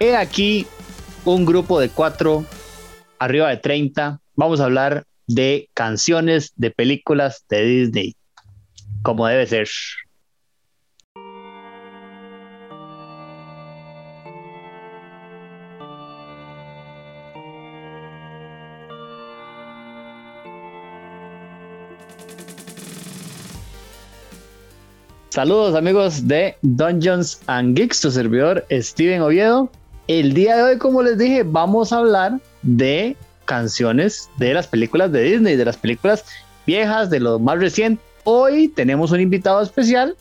He aquí un grupo de cuatro, arriba de 30. Vamos a hablar de canciones de películas de Disney, como debe ser. Saludos amigos de Dungeons and Geeks, tu servidor Steven Oviedo. El día de hoy, como les dije, vamos a hablar de canciones de las películas de Disney, de las películas viejas, de lo más reciente. Hoy tenemos un invitado especial,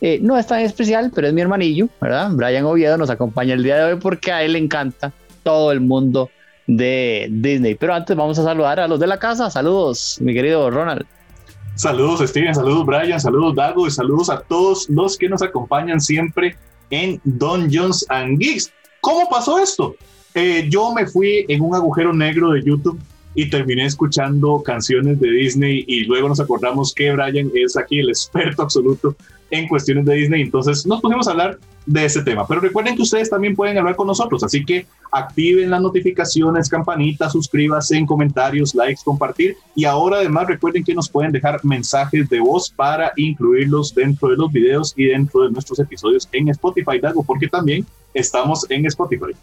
eh, no es tan especial, pero es mi hermanillo, ¿verdad? Brian Oviedo nos acompaña el día de hoy porque a él le encanta todo el mundo de Disney. Pero antes vamos a saludar a los de la casa. Saludos, mi querido Ronald. Saludos Steven, saludos Brian, saludos Dago y saludos a todos los que nos acompañan siempre en Dungeons and Geeks. ¿Cómo pasó esto? Eh, yo me fui en un agujero negro de YouTube y terminé escuchando canciones de Disney y luego nos acordamos que Brian es aquí el experto absoluto en cuestiones de Disney, entonces nos pusimos a hablar de ese tema. Pero recuerden que ustedes también pueden hablar con nosotros, así que activen las notificaciones, campanitas, suscríbanse en comentarios, likes, compartir. Y ahora además recuerden que nos pueden dejar mensajes de voz para incluirlos dentro de los videos y dentro de nuestros episodios en Spotify, Dago, porque también estamos en Spotify.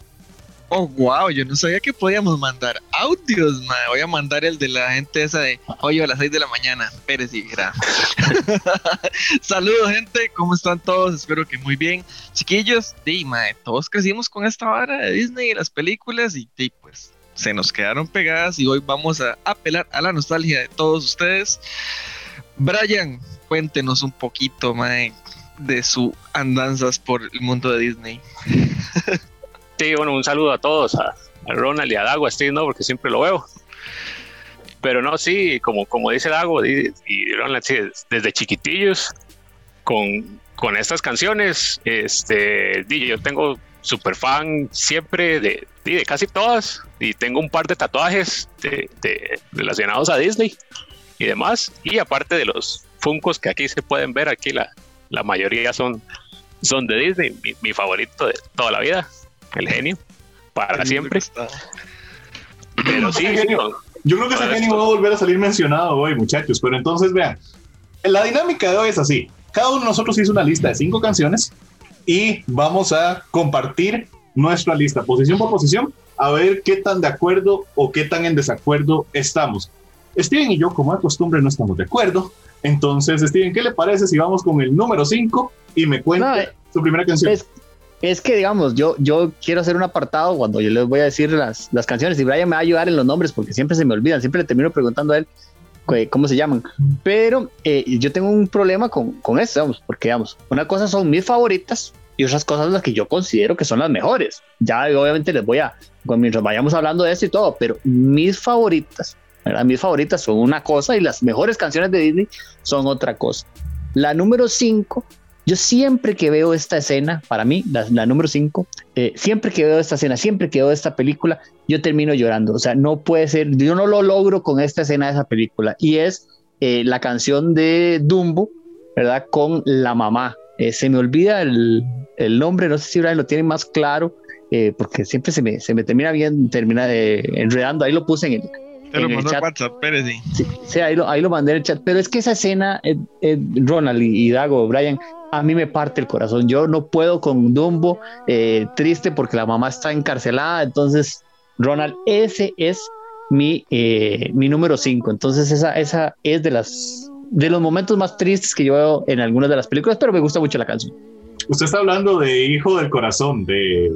Oh, wow, yo no sabía que podíamos mandar audios, man. Voy a mandar el de la gente esa de hoy a las 6 de la mañana. Pérez y Saludos, gente. ¿Cómo están todos? Espero que muy bien. Chiquillos, sí, todos crecimos con esta vara de Disney y las películas y, pues se nos quedaron pegadas y hoy vamos a apelar a la nostalgia de todos ustedes. Brian, cuéntenos un poquito, mae, de sus andanzas por el mundo de Disney. Sí, bueno, un saludo a todos, a, Ronald y a Dago, a Steve, ¿no? Porque siempre lo veo. Pero no, sí, como, como dice Dago y, Ronald, desde chiquitillos, con, con estas canciones, este, yo tengo super fan siempre de, de, casi todas y tengo un par de tatuajes relacionados a Disney y demás. Y aparte de los Funcos que aquí se pueden ver, aquí la, la mayoría son, son de Disney, mi, mi favorito de toda la vida el genio, para siempre. Pero sí, genio. Yo creo que ese genio va a volver a salir mencionado hoy, muchachos. Pero entonces, vean, la dinámica de hoy es así. Cada uno de nosotros hizo una lista de cinco canciones y vamos a compartir nuestra lista, posición por posición, a ver qué tan de acuerdo o qué tan en desacuerdo estamos. Steven y yo, como de costumbre, no estamos de acuerdo. Entonces, Steven, ¿qué le parece si vamos con el número 5 y me cuenta eh, su primera canción? es que, digamos, yo, yo quiero hacer un apartado cuando yo les voy a decir las, las canciones y Brian me va a ayudar en los nombres porque siempre se me olvidan, siempre le termino preguntando a él cómo se llaman. Pero eh, yo tengo un problema con, con esto, digamos, porque, digamos, una cosa son mis favoritas y otras cosas las que yo considero que son las mejores. Ya obviamente les voy a, mientras vayamos hablando de esto y todo, pero mis favoritas, ¿verdad? mis favoritas son una cosa y las mejores canciones de Disney son otra cosa. La número 5 yo siempre que veo esta escena, para mí, la, número 5, eh, siempre que veo esta escena, siempre que veo esta película, yo termino llorando. O sea, no puede ser, yo no lo logro con esta escena de esa película. Y es eh, la canción de Dumbo, ¿verdad? Con la mamá. Eh, se me olvida el, el, nombre, no sé si Brian lo tiene más claro, porque siempre se me, se me termina bien, termina enredando. Ahí lo puse en el, te lo mandó WhatsApp, Pérez. Sí, sí ahí, lo, ahí, lo, mandé en el chat. Pero es que esa escena, Ronald y, y, Dago, Brian, a mí me parte el corazón. Yo no puedo con Dumbo, eh, triste porque la mamá está encarcelada. Entonces, Ronald, ese es mi, eh, mi número 5. Entonces, esa, esa es de, las, de los momentos más tristes que yo veo en algunas de las películas, pero me gusta mucho la canción. Usted está hablando de Hijo del Corazón, de,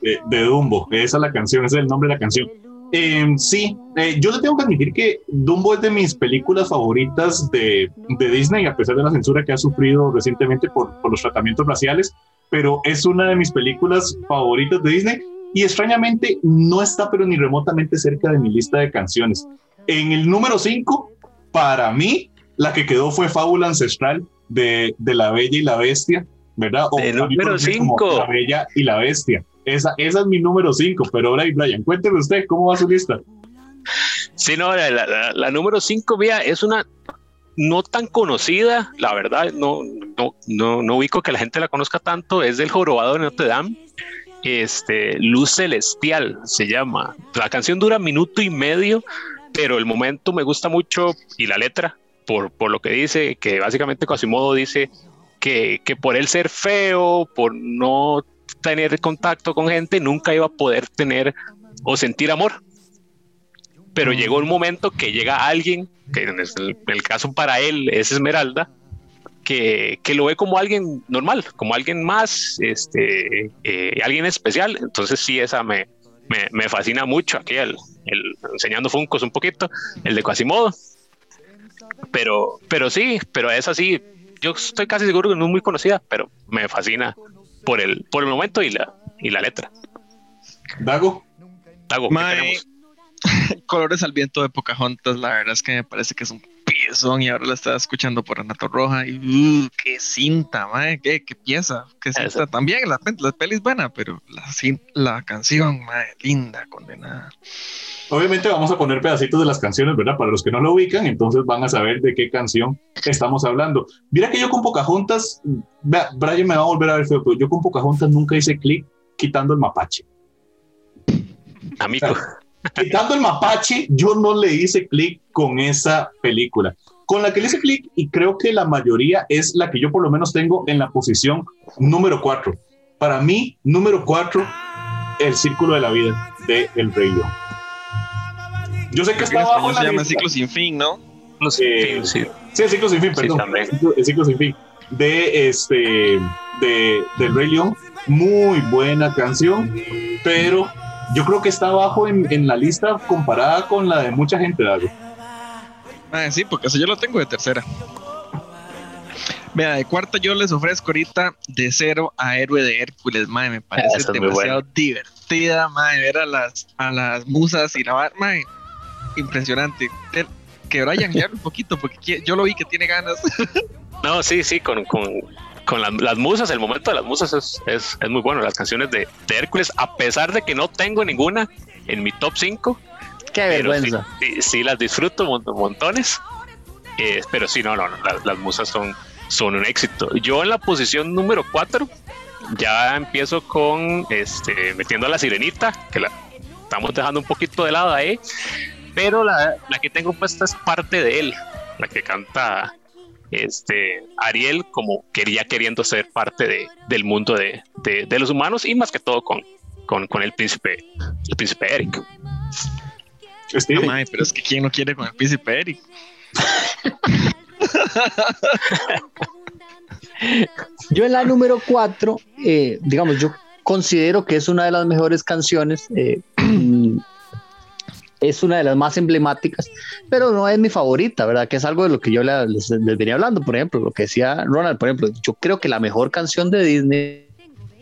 de, de Dumbo. Esa es la canción, ese es el nombre de la canción. Eh, sí, eh, yo le tengo que admitir que Dumbo es de mis películas favoritas de, de Disney, a pesar de la censura que ha sufrido recientemente por, por, los tratamientos raciales, pero es una de mis películas favoritas de Disney y extrañamente no está pero ni remotamente cerca de mi lista de canciones. En el número 5, para mí, la que quedó fue Fábula Ancestral de, de La Bella y la Bestia, ¿verdad? O el número 5. La Bella y la Bestia. Esa, esa es mi número 5, pero ahora Brian, cuénteme usted, ¿cómo va su lista? Sí, no, la, número 5, vía, es una no tan conocida, la verdad, no, no, no, no ubico que la gente la conozca tanto, es del Jorobado de Notre Dame. este, Luz Celestial se llama. La canción dura minuto y medio, pero el momento me gusta mucho y la letra, por, por lo que dice, que básicamente Quasimodo dice que, que por él ser feo, por no tener contacto con gente, nunca iba a poder tener o sentir amor. Pero llegó un momento que llega alguien, que en el, caso para él es Esmeralda, que, que, lo ve como alguien normal, como alguien más, este, eh, alguien especial. Entonces sí, esa me, me, me fascina mucho. Aquí el, el, enseñando Funcos un poquito, el de Quasimodo. Pero, pero sí, pero es así. Yo estoy casi seguro que no es muy conocida, pero me fascina por el, por el momento y la, y la letra. Dago. Dago, Colores al viento de Pocahontas, la verdad es que me parece que es un piezón y ahora la estaba escuchando por Anato Roja y uh, qué cinta, madre, qué, qué pieza, qué cinta. También la, la peli es buena, pero la, la canción, madre, linda, condenada. Obviamente vamos a poner pedacitos de las canciones, ¿verdad? Para los que no lo ubican, entonces van a saber de qué canción estamos hablando. Mira que yo con Pocahontas, Brian me va a volver a ver feo, pero yo con Pocahontas nunca hice clic quitando el mapache. Amigo. quitando el mapache, yo no le hice clic con esa película. Con la que le hice clic, y creo que la mayoría es la que yo por lo menos tengo en la posición número 4. Para mí, número 4, El Círculo de la Vida de El Rey León. Yo sé que está abajo. Se llama Ciclo Sin Fin, ¿no? Eh, sí. sí, el Ciclo Sin Fin, perdón. el, ciclo, Sin Fin. De este. De, del Rey León. Muy buena canción, pero yo creo que está abajo en, en la lista comparada con la de mucha gente, Dago. Ah, sí, porque eso yo lo tengo de tercera. Vea, de cuarta yo les ofrezco ahorita de cero a héroe de Hércules, madre, me parece demasiado divertida, madre, ver a las, a las musas y la madre, impresionante. Que Brian hable un poquito, porque yo lo vi que tiene ganas. No, sí, sí, con, con, con las, musas, el momento de las musas es, es, es muy bueno. Las canciones de, de, Hércules, a pesar de que no tengo ninguna en mi top 5. Qué vergüenza. Sí, sí, las disfruto montones. Eh, pero sí, no, no, las, las, musas son, son un éxito. Yo en la posición número 4 ya empiezo con este metiendo a la sirenita, que la estamos dejando un poquito de lado ahí. Pero la, la que tengo puesta es parte de él, la que canta este, Ariel como quería queriendo ser parte de, del mundo de, de, los humanos y más que todo con, con, con el príncipe el príncipe Eric. pero es que quién no quiere con el príncipe Eric. yo en la número 4, eh, digamos, yo considero que es una de las mejores canciones eh, es una de las más emblemáticas, pero no es mi favorita, ¿verdad? Que es algo de lo que yo les, venía hablando, por ejemplo, lo que decía Ronald, por ejemplo, yo creo que la mejor canción de Disney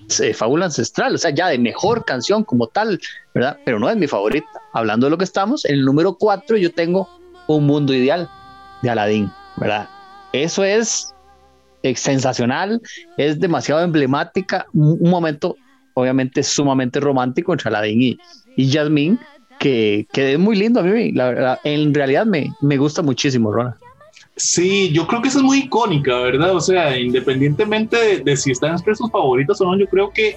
es eh, Fábula Ancestral, o sea, ya de mejor canción como tal, ¿verdad? Pero no es mi favorita. Hablando de lo que estamos, en el número 4 yo tengo Un Mundo Ideal de Aladdin, ¿verdad? Eso es, sensacional, es demasiado emblemática, un, momento obviamente sumamente romántico entre Aladdin y, y Jasmine, que, es muy lindo a mí, la verdad, en realidad me, me gusta muchísimo, Rona. Sí, yo creo que esa es muy icónica, ¿verdad? O sea, independientemente de, si están entre sus favoritos o no, yo creo que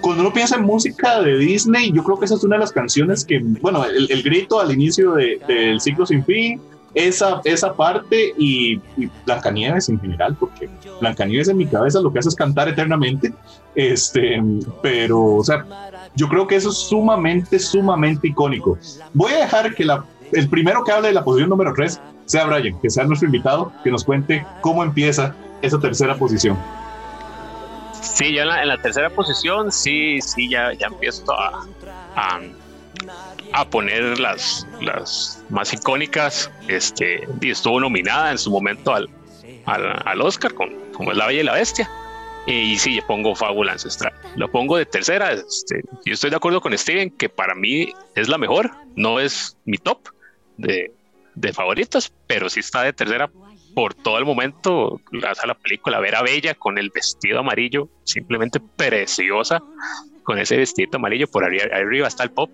cuando uno piensa en música de Disney, yo creo que esa es una de las canciones que, bueno, el, el grito al inicio del de, ciclo sin fin, esa, esa parte y, y, Blancanieves en general, porque Blancanieves en mi cabeza lo que hace es cantar eternamente, este, pero, o sea, yo creo que eso es sumamente, sumamente icónico. Voy a dejar que la, el primero que hable de la posición número 3 sea Brian, que sea nuestro invitado, que nos cuente cómo empieza esa tercera posición. Sí, yo en la, tercera posición, sí, sí, ya, ya empiezo a, a, a, poner las, las más icónicas. Este, y estuvo nominada en su momento al, al, al Oscar con como es La Bella y la Bestia. Y sí, yo pongo Fábula Ancestral. Lo pongo de tercera. Este, yo estoy de acuerdo con Steven que para mí es la mejor. No es mi top de, de favoritos, pero sí está de tercera por todo el momento. La, la película Vera Bella con el vestido amarillo, simplemente preciosa. Con ese vestido amarillo, por arriba, arriba está el pop,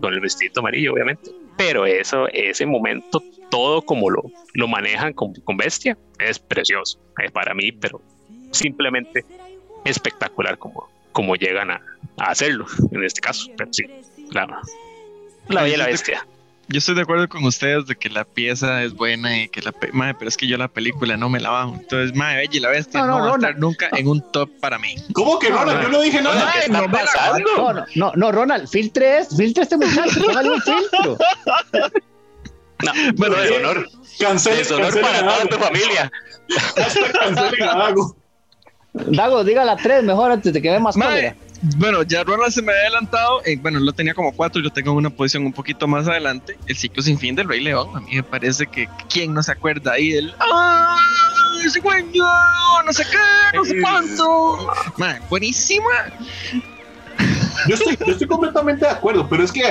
con el vestido amarillo, obviamente. Pero eso, ese momento, todo como lo, lo manejan con, con bestia, es precioso. Es para mí, pero simplemente espectacular como, como llegan a, a hacerlo en este caso. Pero sí, la, la bella la bestia. Yo estoy de acuerdo con ustedes de que la pieza es buena y que la mae, pero es que yo la película no me la bajo. Entonces, mae, Bella y la Bestia No, no, no, va a estar nunca en un top para mí. ¿Cómo que No, Ronald? Yo no dije nada. ¿Qué está no me la pasando? No, no, no, no, Ronald, filtre esto, filtre este muchacho, póngale un filtro. No, bueno, deshonor. Cancelen, Deshonor cancelen para toda tu familia. Hashtag cancelen a Dago. Dago, diga la 3 mejor antes de que ve más cólera. Bueno, ya Ronald se me había adelantado. eh, bueno, lo tenía como cuatro y lo tengo en una posición un poquito más adelante. El ciclo sin fin del Rey León. A mí me parece que quién no se acuerda ahí del. ¡Ah! Ese güeño! No sé qué, no sé cuánto. Mae, buenísima. Yo estoy, yo estoy completamente de acuerdo, pero es que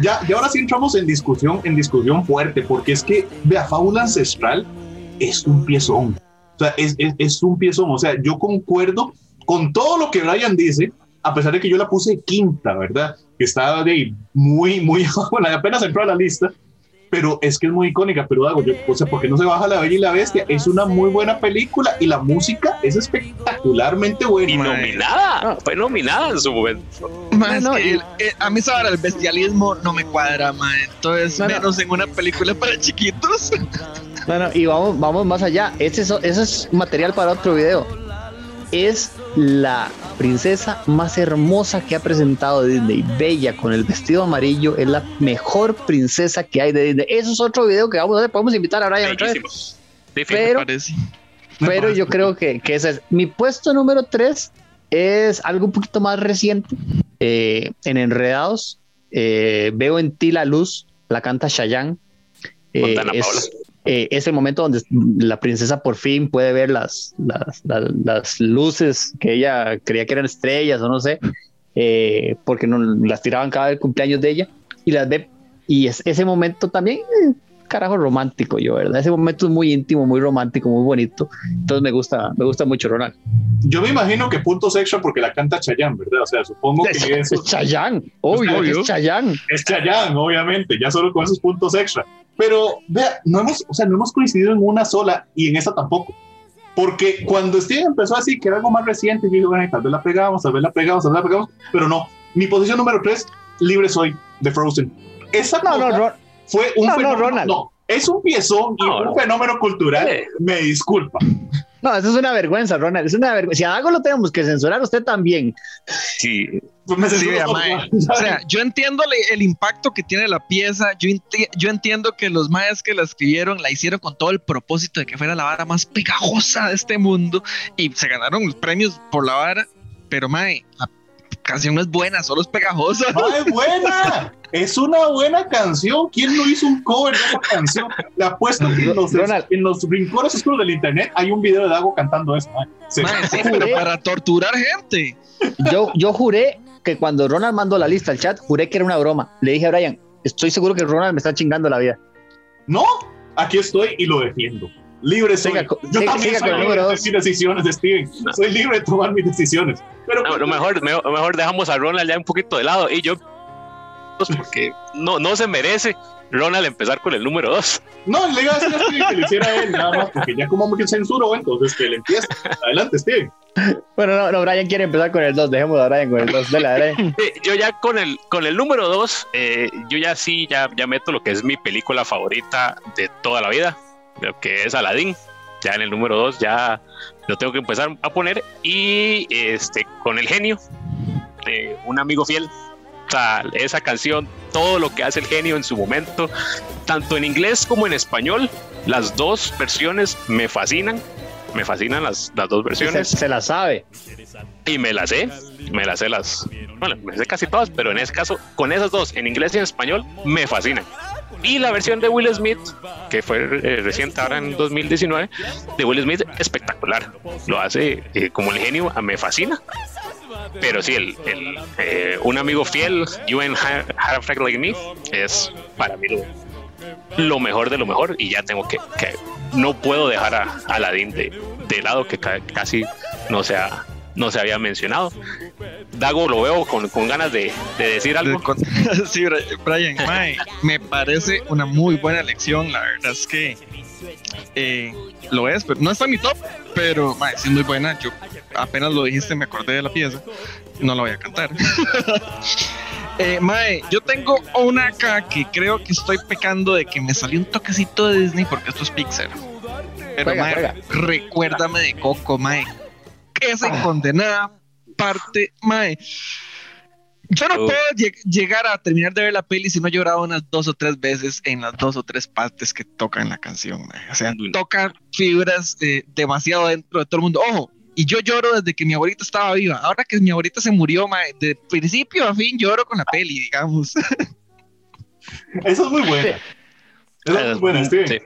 ya, ya ahora sí entramos en discusión, en discusión fuerte, porque es que, vea, Fábula Ancestral es un piezón. O sea, es, es, es un piezón. O sea, yo concuerdo con todo lo que Brian dice, a pesar de que yo la puse quinta, ¿verdad? Que está de ahí muy, muy, bueno, apenas entró a la lista, pero es que es muy icónica. Pero hago yo, o sea, ¿por qué no se baja La Bella y la Bestia? Es una muy buena película y la música es espectacularmente Y buena. Mae. nominada. Fue nominada en su momento. No, y- el- eh, a mí esa hora el bestialismo no me cuadra, mae. Entonces, No, no. menos en una película para chiquitos. No, no, y vamos, vamos más allá. Ese es, ese es material para otro video. Es la princesa más hermosa que ha presentado Disney. Bella, con el vestido amarillo. Es la mejor princesa que hay de Disney. Eso es otro video que vamos a hacer. Podemos invitar a Brian otra vez. Pero- Pero yo creo que, que ese es. Mi puesto número 3 es algo un poquito más reciente. Eh, en Enredados, eh, veo en ti la luz, la canta Chayanne. Eh, es. Eh, es el momento donde la princesa por fin puede ver las, las, las- las luces que ella creía que eran estrellas o no sé, eh, porque no las tiraban cada vez el cumpleaños de ella y las ve. Y es, ese momento también, eh, carajo romántico, yo, ¿verdad? Ese momento es muy íntimo, muy romántico, muy bonito. Entonces me gusta, me gusta mucho Ronald. Yo me imagino que puntos extra porque la canta Chayanne, ¿verdad? O sea, supongo Es, que eso es Chayanne, Obvio. es Chayanne. es Chayanne, obviamente, ya solo con esos puntos extra. Pero, vea, no hemos, o sea, no hemos coincidido en una sola y en esta tampoco. Porque cuando Steven empezó así, que era algo más reciente, yo dije, bueno, tal vez la pegamos, tal vez la pegamos, tal vez la pegamos, pero no. Mi posición número 3, Libre Soy, de Frozen. Esa No, no, Ron- fue un no, no, fenómeno. Ronald. no, es un piezón y No, un no. fenómeno cultural. Me disculpa. No, eso es una vergüenza, Ronald. Es una vergüenza. Si a algo lo tenemos que censurar, usted también. Sí, todo, mae. O sea, yo entiendo le- el impacto que tiene la pieza. Yo, enti- yo entiendo que los mayas que la escribieron la hicieron con todo el propósito de que fuera la vara más pegajosa de este mundo y se ganaron los premios por la vara. Pero, mae, la canción no es buena, solo es pegajosa. No, es buena. Es una buena canción. ¿Quién no hizo un cover de esa canción? Le apuesto que en los, Ronald. en los rincones oscuros del internet hay un video de Dago cantando. Se- Mae, sí, pero para torturar gente. Yo, yo juré que cuando Ronald mandó la lista al chat, juré que era una broma. Le dije a Brian, estoy seguro que Ronald me está chingando la vida. No, aquí estoy y lo defiendo. Libre soy. Siga Yo siga- también siga soy libre número de mis decisiones, Steven. Soy libre de tomar mis decisiones. Pero no, lo mejor, me- mejor dejamos a Ronald ya un poquito de lado y yo, pues, porque no, no se merece Ronald empezar con el número 2. no, le iba a decir a Steven que le hiciera a él nada más, porque ya como me censuro, entonces que le empiece. Adelante, Steven. Bueno, no, no, Brian quiere empezar con el 2. Dejemos a Brian con el 2. Dale, Brian. Eh, yo ya con el, con el número 2, yo ya sí, ya, ya meto lo que es mi película favorita de toda la vida, lo que es Aladdin. Ya en el número 2 ya lo tengo que empezar a poner. Y este con el genio, un amigo fiel. O sea, esa canción, todo lo que hace el genio en su momento, tanto en inglés como en español, las dos versiones me fascinan. Me fascinan las, las dos Se, versiones. se la sabe. Y me las sé, me las sé las, bueno, me sé casi todas, pero en ese caso, con esas dos, en inglés y en español, me fascinan. Y la versión de Will Smith, que fue eh, reciente ahora en 2019, de Will Smith, espectacular. Lo hace eh, como el genio, ah, me fascina. Pero sí, el, el, eh, un amigo fiel, You and Had a Friend Like Me, es para mí lo, mejor de lo mejor. Y ya tengo que, que no puedo dejar a Aladdin de, de lado, que ca- casi no se, ha- no se había mencionado. Dago lo veo con, con ganas de, de decir algo. Sí, Brian, mae, me parece una muy buena elección. La verdad es que eh, lo es, pero no está en mi top, pero mae, sí es muy buena. Yo apenas lo dijiste me acordé de la pieza. No la voy a cantar. Eh, mae, yo tengo una acá que creo que estoy pecando de que me salió un toquecito de Disney porque esto es Pixar. Pero Juega, mae, juega. recuérdame de Coco, mae. Esa incondenada parte, mae. Yo no Oh. puedo lleg- llegar a terminar de ver la peli si no he llorado unas dos o tres veces en las dos o tres partes que tocan la canción. mae. O sea, Mm. toca fibras eh, demasiado dentro de todo el mundo. Ojo, y yo lloro desde que mi abuelita estaba viva. Ahora que mi abuelita se murió, mae, de principio a fin lloro con la peli, digamos. Esa es muy buena. Esa es muy buena, Steven. Sí.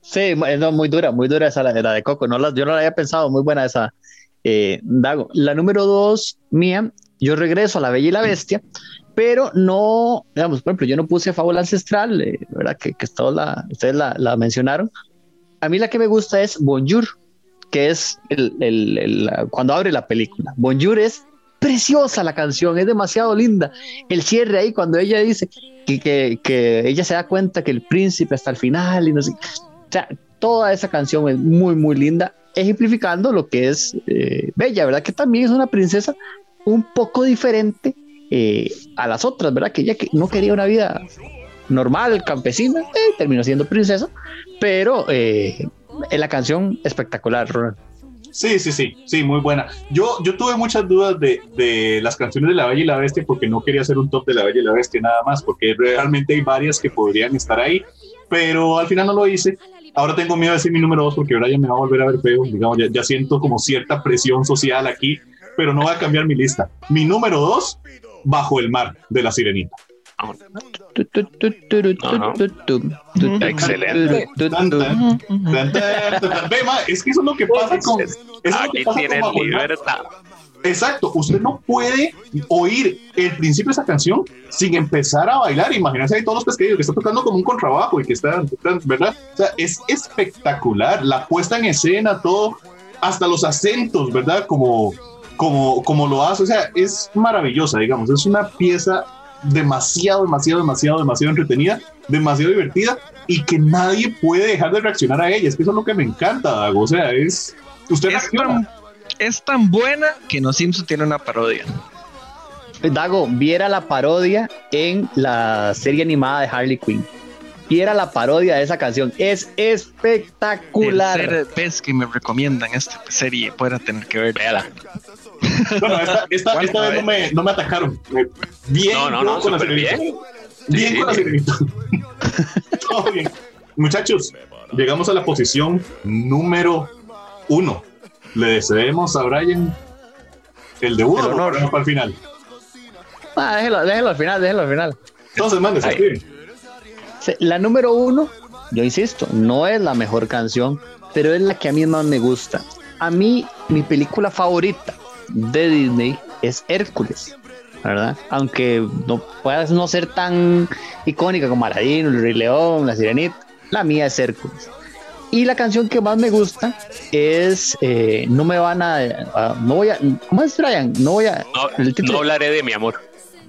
Sí, es no, muy dura, muy dura esa la, la de Coco. No la, yo no la había pensado, muy buena esa. Eh, Dago. La número dos mía, yo regreso a La Bella y la Bestia, pero no, digamos, por ejemplo, yo no puse Fábula Ancestral, eh, ¿verdad? Que, que todos la, ustedes la, la mencionaron. A mí la que me gusta es Bonjour, que es el, el- el- cuando abre la película. Bonjour es preciosa la canción, es demasiado linda. El cierre ahí, cuando ella dice que, que, que ella se da cuenta que el príncipe hasta el final y no sé. O sea, toda esa canción es muy, muy linda, ejemplificando lo que es eh, Bella, ¿verdad? Que también es una princesa un poco diferente eh, a las otras, ¿verdad? Que ella que no quería una vida normal, campesina, eh, terminó siendo princesa, pero eh, en la canción espectacular, Ronald. Sí, sí, sí, sí, muy buena. Yo, yo tuve muchas dudas de, de las canciones de La Bella y la Bestia porque no quería hacer un top de La Bella y la Bestia nada más, porque realmente hay varias que podrían estar ahí, pero al final no lo hice. Ahora tengo miedo de decir mi número dos porque ahora ya me va a volver a ver feo, digamos, ya, ya siento como cierta presión social aquí, pero no voy a cambiar mi lista. Mi número dos, Bajo el Mar, de La Sirenita. Excelente. Ve, es que eso es lo que pasa con... eso es lo que Aquí pasa tienen con Bajo el Mar. Exacto, usted no puede oír el principio de esa canción sin empezar a bailar. Imagínense ahí todos los pescadillos que está tocando como un contrabajo y que están, están- ¿verdad? O sea, es espectacular. La puesta en escena, todo, hasta los acentos, ¿verdad? Como, como, como lo hace. O sea, es maravillosa, digamos. Es una pieza demasiado, demasiado, demasiado, demasiado entretenida, demasiado divertida y que nadie puede dejar de reaccionar a ella. Es que eso es lo que me encanta, Dago. O sea, es. Usted Es reacciona. Es tan buena que No Simpson tiene una parodia. Dago, viera la parodia en la serie animada de Harley Quinn. Viera la parodia de esa canción. Es espectacular. Tercera vez que me recomiendan esta serie, pueda tener que ver. Véala. Bueno, esta, esta, ¿Cuál? esta vez ver. no me, no me atacaron. Bien, No, no, no, con la bien. Bien Sí, con la. Todo bien. Muchachos, llegamos a la posición número uno. Le deseemos a Brian el debut El honor. para el final. Ah, déjelo, déjelo al final, déjelo al final. Entonces, mandes, Ay. escriben. Se- La número uno, yo insisto, no es la mejor canción, pero es la que a mí más me gusta. A mí, mi película favorita de Disney es Hércules, ¿verdad? Aunque no pueda no ser tan icónica como Aladino, el Rey León, la Sirenita, la mía es Hércules. Y la canción que más me gusta es eh, No me van a, a- No voy a. ¿Cómo es, Brian? No voy a. No, el no hablaré de mi amor.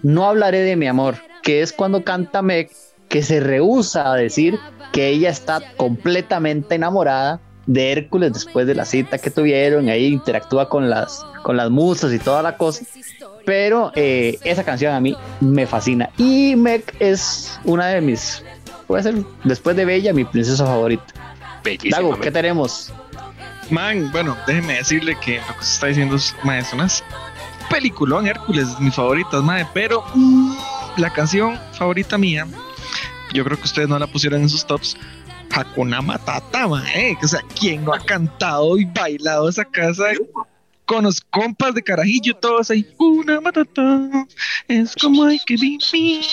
no hablaré de mi amor, que es cuando canta Meg, que se rehúsa a decir que ella está completamente enamorada de Hércules después de la cita que tuvieron, ahí interactúa con las, con las musas y toda la cosa. Pero eh, esa canción a mí me fascina. Y Meg es una de mis, puede ser, después de Bella, mi princesa favorita. Bellísima. Dago, ¿qué tenemos? Man, bueno, déjeme decirle que lo que se está diciendo es, mae, es unas peliculón Hércules, mis favoritas, mae, pero mm, la canción favorita mía, yo creo que ustedes no la pusieron en sus tops. Hakuna Matata, mae. O sea, ¿quién no ha cantado y bailado esa casa con los compas de carajillo todos ahí? Hakuna Matata, es como hay que vivir.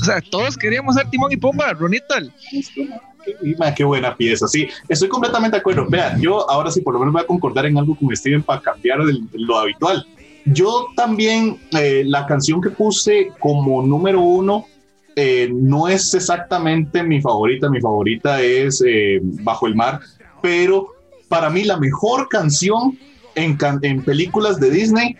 O sea, todos queríamos ser Timón y Pumba, Ronital. Qué buena pieza, sí, estoy completamente de acuerdo. Vea, yo ahora sí por lo menos voy a concordar en algo con Steven para cambiar del- lo habitual. Yo también, eh, la canción que puse como número uno eh, no es exactamente mi favorita, mi favorita es eh, Bajo el Mar, pero para mí la mejor canción en, can- en películas de Disney,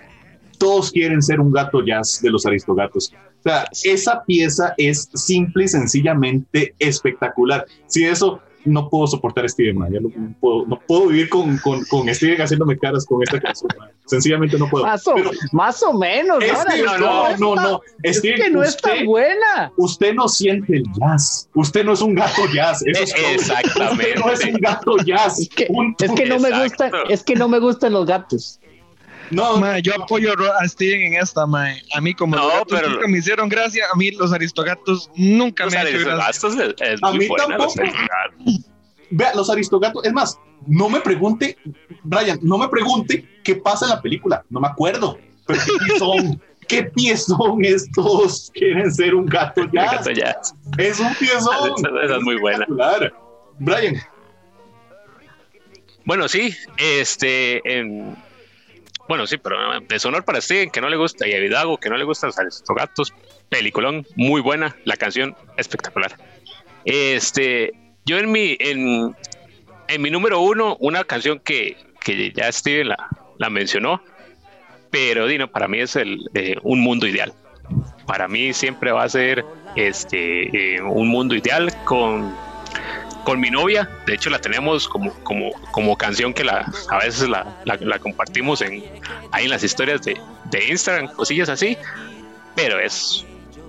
todos quieren ser un gato jazz de los aristogatos. O sea, esa pieza es simple y sencillamente espectacular. Si eso, no puedo soportar a Steven, man. Ya no, puedo, no puedo vivir con, con, con Steven haciéndome caras con esta canción. man. Sencillamente no puedo. Más o, Pero, más o menos. es no, no, no, no. Es Steven, que no es usted, tan buena. usted no siente el jazz. Usted no es un gato jazz. Eso es. Exactamente. Usted no es un gato jazz. Es que, es que no me gustan, es que no me gustan los gatos. No, Mae, yo apoyo a Steven en esta, mae. A mí, como No, los gatos pero- nunca me hicieron gracia, a mí los aristogatos nunca Los me gracia. es, es A mí buena, tampoco. vea, los aristogatos. Es más, no me pregunte, Brian, no me pregunte qué pasa en la película. No me acuerdo. Pero qué son. ¿Qué pies son estos? Quieren ser un gato ya. Es un piezón. Esa- esa es muy buena. Brian, Bueno, sí, este, bueno, sí, pero eh, deshonor para Steven, que no le gusta, y a Vidago, que no le gustan los aristogatos, peliculón, muy buena, la canción espectacular. Este, yo en mi, en, en mi número uno, una canción que, que ya Steven la, la mencionó, pero Dino, para mí es el, eh, un mundo ideal. Para mí siempre va a ser este, eh, un mundo ideal con con mi novia. De hecho, la tenemos como, como, como canción que la, a veces la, compartimos en, ahí en las historias de, de Instagram, cosillas así. Pero es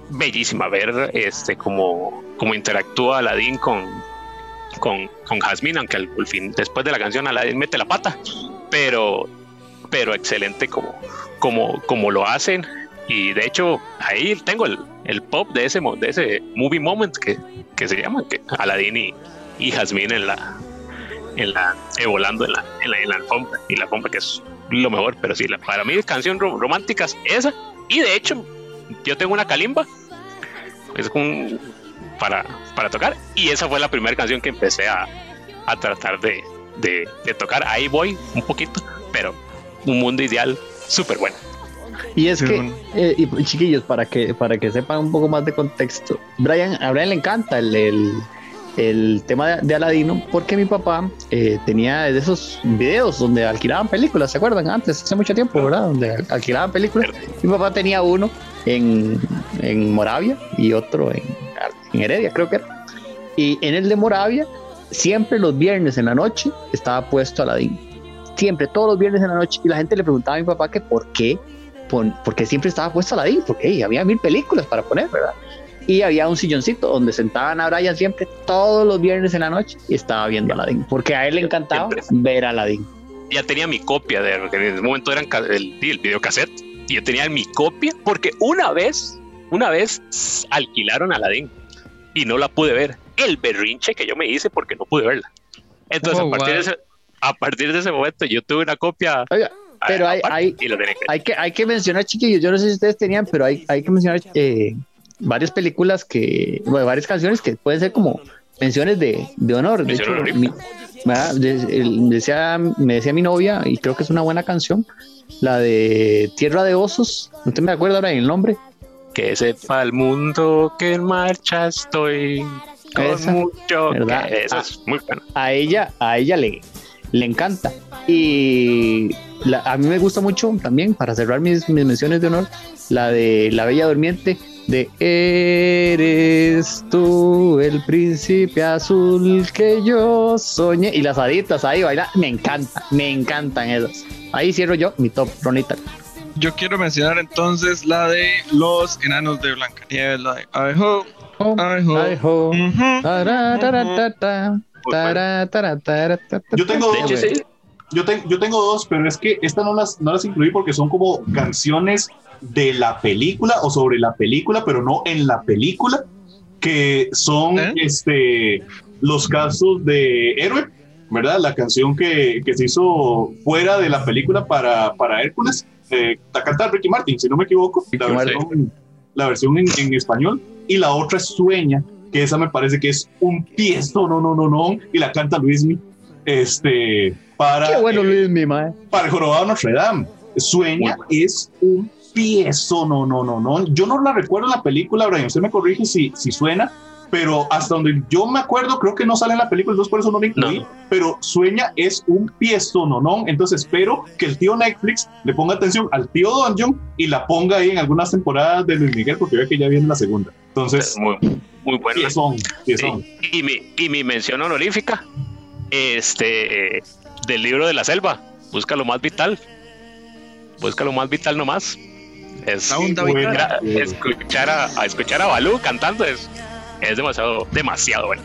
bellísima ver este, cómo, cómo interactúa Aladdin con, con, Jasmine, aunque al, fin, después de la canción Aladdin mete la pata. Pero, pero excelente como, como, como lo hacen. Y de hecho, ahí tengo el, el pop de ese, de ese movie moment que, que se llama Aladdin y, y Jasmine en la en la eh, volando en la, en la en la alfombra y la alfombra que es lo mejor pero sí la, para mí canción ro- románticas esa y de hecho yo tengo una kalimba es un para para tocar y esa fue la primera canción que empecé a, a tratar de, de, de tocar ahí voy un poquito pero un mundo ideal súper bueno. Y es que, eh, y chiquillos, para que, para que sepan un poco más de contexto, Brian, a Brian le encanta el, el, el tema de, Aladino porque mi papá eh, tenía de esos videos donde alquilaban películas, ¿se acuerdan? Antes, hace mucho tiempo, ¿verdad? Donde alquilaban películas. Mi papá tenía uno en, en Moravia y otro en, en Heredia, creo que era. Y en el de Moravia, siempre los viernes en la noche estaba puesto Aladín. Siempre, todos los viernes en la noche. Y la gente le preguntaba a mi papá que por qué pon- porque siempre estaba puesto Aladdin, porque hey, había mil películas para poner, ¿verdad? Y había un silloncito donde sentaban a Brian siempre todos los viernes en la noche y estaba viendo Aladdin, porque a él le encantaba Siempre. ver a Aladdin. ya tenía mi copia de en ese momento eran el, el videocassette y yo tenía mi copia porque una vez una vez alquilaron a Aladdin y no la pude ver el berrinche que yo me hice porque no pude verla entonces Oh, a partir wow. de ese a partir de ese momento yo tuve una copia Oiga, a- pero hay- aparte hay- que hay que, hay que mencionar, chiquillos, yo no sé si ustedes tenían, pero hay, hay que mencionar eh, varias películas que, bueno, varias canciones que pueden ser como menciones de, de honor. De hecho, el- decía, me decía mi novia, y creo que es una buena canción, la de Tierra de Osos, no te me acuerdo ahora el nombre. que sepa el mundo que en marcha estoy con Esa, mucho ¿verdad? que- esa es muy buena a ella, a ella le, le encanta. Y la- a mí me gusta mucho también, para cerrar mis, mis menciones de honor, la de La Bella Durmiente, de Eres tú el príncipe azul que yo soñé. Y las haditas ahí bailan, me encanta, me encantan esas. Ahí cierro yo mi top, Ronita. Yo quiero mencionar entonces la de los enanos de Blancanieves, la de I hope, I hope. Ay, jo. Ujú. Tara, tara, ta, ta. Tara, tara, tara, ta, ta, Yo tengo ten- yo tengo dos, pero es que estas no las, no las incluí porque son como canciones de la película o sobre la película, pero no en la película, que son ¿Eh? este, los casos de Héroe, ¿verdad? La canción que, que se hizo fuera de la película para, para Hércules, eh, la canta Ricky Martin, si no me equivoco, la versión, la versión en, en español, y la otra es Sueña, que esa me parece que es un piezo, no, no, no, no, y la canta Luismi, este, para, Qué bueno, eh, Luis, mi madre. para el jorobado Notre Dame. Sueña es un piezo, no, no, no, no. Yo no la recuerdo en la película, Brian, usted me corrige si, si suena, pero hasta donde yo me acuerdo, creo que no sale en la película, entonces por eso no la incluí, No. pero Sueña es un piezo, no, no. Entonces espero que el tío Netflix le ponga atención al tío Dungeon y la ponga ahí en algunas temporadas de Luis Miguel, porque veo que ya viene la segunda. Entonces, es muy muy buena. Piezón, piezón. Sí. Y, mi, y mi mención honorífica, este, del libro de la selva, busca lo más vital. Busca lo más vital nomás. Es, La onda buena. escuchar a, a escuchar a Balú cantando es, es demasiado, demasiado bueno.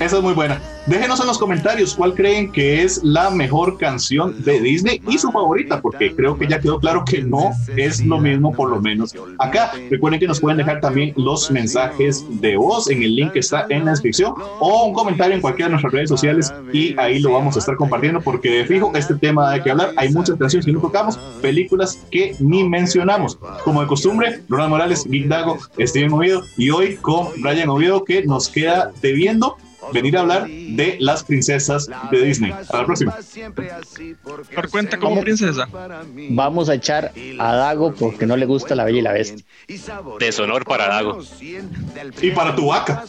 Esa es muy buena. Déjenos en los comentarios cuál creen que es la mejor canción de Disney y su favorita, porque creo que ya quedó claro que no es lo mismo, por lo menos acá. Recuerden que nos pueden dejar también los mensajes de voz en el link que está en la descripción o un comentario en cualquiera de nuestras redes sociales y ahí lo vamos a estar compartiendo porque de fijo este tema de que hablar. Hay muchas canciones que no tocamos, películas que ni mencionamos. Como de costumbre, Ronald Morales, Geek Dago, Steven Oviedo y hoy con Brian Oviedo que nos queda debiendo venir a hablar de las princesas de Disney. Hasta la próxima. Por cuenta como Vamos. princesa. Vamos a echar a Dago porque no le gusta la bella y la bestia. Deshonor para Dago. Y para tu vaca.